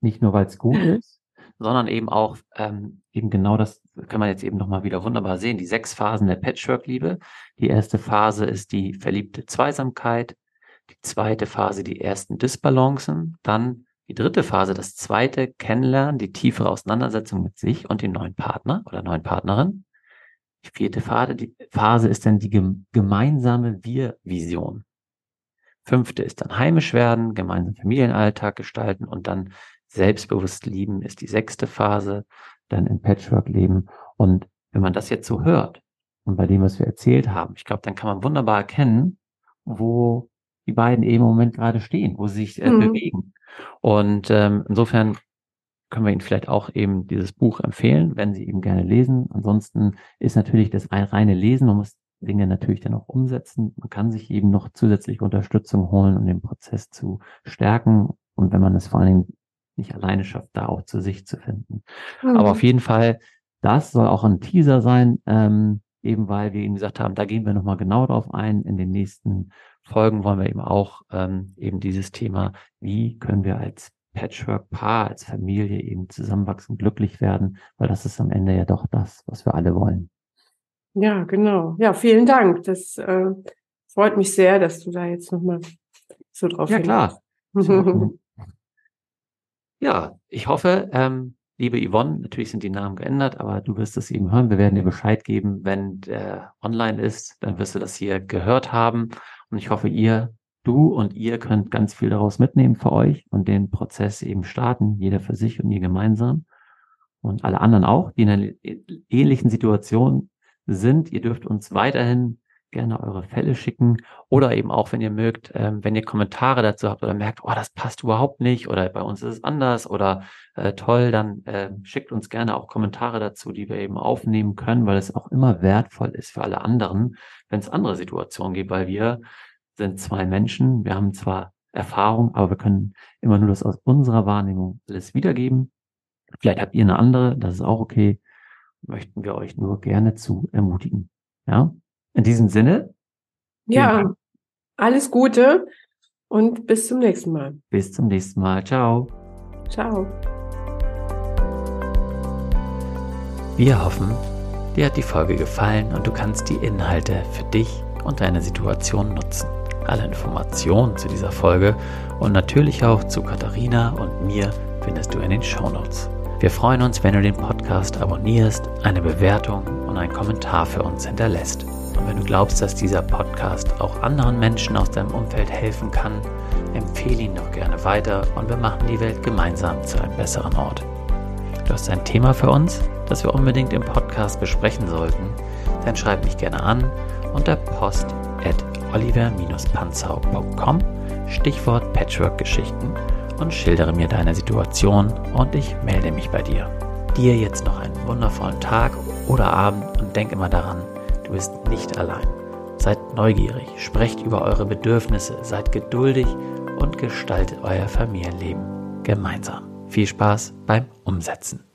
nicht nur weil es gut ist, sondern eben auch ähm, eben genau das, kann man jetzt eben nochmal wieder wunderbar sehen, die sechs Phasen der Patchwork-Liebe. Die erste Phase ist die verliebte Zweisamkeit, die zweite Phase die ersten Disbalancen, dann die dritte Phase das zweite Kennenlernen, die tiefere Auseinandersetzung mit sich und dem neuen Partner oder neuen Partnerin. Die vierte Phase, die Phase ist dann die gemeinsame Wir-Vision. Fünfte ist dann heimisch werden, gemeinsam Familienalltag gestalten und dann selbstbewusst lieben ist die sechste Phase, dann im Patchwork leben. Und wenn man das jetzt so hört und bei dem, was wir erzählt haben, ich glaube, dann kann man wunderbar erkennen, wo die beiden eben im Moment gerade stehen, wo sie sich äh, mhm. bewegen. Und ähm, insofern können wir Ihnen vielleicht auch eben dieses Buch empfehlen, wenn Sie eben gerne lesen. Ansonsten ist natürlich das reine Lesen, man muss Dinge natürlich dann auch umsetzen. Man kann sich eben noch zusätzliche Unterstützung holen, um den Prozess zu stärken. Und wenn man es vor allen Dingen nicht alleine schafft, da auch zu sich zu finden. Mhm. Aber auf jeden Fall, das soll auch ein Teaser sein, ähm, eben weil wir Ihnen gesagt haben, da gehen wir nochmal genau drauf ein. In den nächsten Folgen wollen wir eben auch ähm, eben dieses Thema, wie können wir als Patchwork-Paar, als Familie eben zusammenwachsen, glücklich werden, weil das ist am Ende ja doch das, was wir alle wollen. Ja, genau. Ja, vielen Dank. Das äh, freut mich sehr, dass du da jetzt nochmal so drauf Ja, klar. ja, ich hoffe, ähm, liebe Yvonne, natürlich sind die Namen geändert, aber du wirst es eben hören. Wir werden dir Bescheid geben, wenn der online ist. Dann wirst du das hier gehört haben. Und ich hoffe, ihr, du und ihr könnt ganz viel daraus mitnehmen für euch und den Prozess eben starten, jeder für sich und ihr gemeinsam. Und alle anderen auch, die in einer ähnlichen Situation sind. Ihr dürft uns weiterhin gerne eure Fälle schicken oder eben auch, wenn ihr mögt, ähm, wenn ihr Kommentare dazu habt oder merkt, oh, das passt überhaupt nicht oder bei uns ist es anders oder äh, toll, dann äh, schickt uns gerne auch Kommentare dazu, die wir eben aufnehmen können, weil es auch immer wertvoll ist für alle anderen, wenn es andere Situationen gibt, weil wir sind zwei Menschen, wir haben zwar Erfahrung, aber wir können immer nur das aus unserer Wahrnehmung alles wiedergeben. Vielleicht habt ihr eine andere, das ist auch okay möchten wir euch nur gerne zu ermutigen. Ja, in diesem Sinne. Ja, alles Gute und bis zum nächsten Mal. Bis zum nächsten Mal. Ciao. Ciao. Wir hoffen, dir hat die Folge gefallen und du kannst die Inhalte für dich und deine Situation nutzen. Alle Informationen zu dieser Folge und natürlich auch zu Katharina und mir findest du in den Show Notes. Wir freuen uns, wenn du den Podcast abonnierst, eine Bewertung und einen Kommentar für uns hinterlässt. Und wenn du glaubst, dass dieser Podcast auch anderen Menschen aus deinem Umfeld helfen kann, empfehle ihn doch gerne weiter und wir machen die Welt gemeinsam zu einem besseren Ort. Du hast ein Thema für uns, das wir unbedingt im Podcast besprechen sollten, dann schreib mich gerne an unter post at oliver-panzau.com Stichwort Patchwork-Geschichten und schildere mir deine Situation und ich melde mich bei dir. Dir jetzt noch einen wundervollen Tag oder Abend und denk immer daran, du bist nicht allein. Seid neugierig, sprecht über eure Bedürfnisse, seid geduldig und gestaltet euer Familienleben gemeinsam. Viel Spaß beim Umsetzen.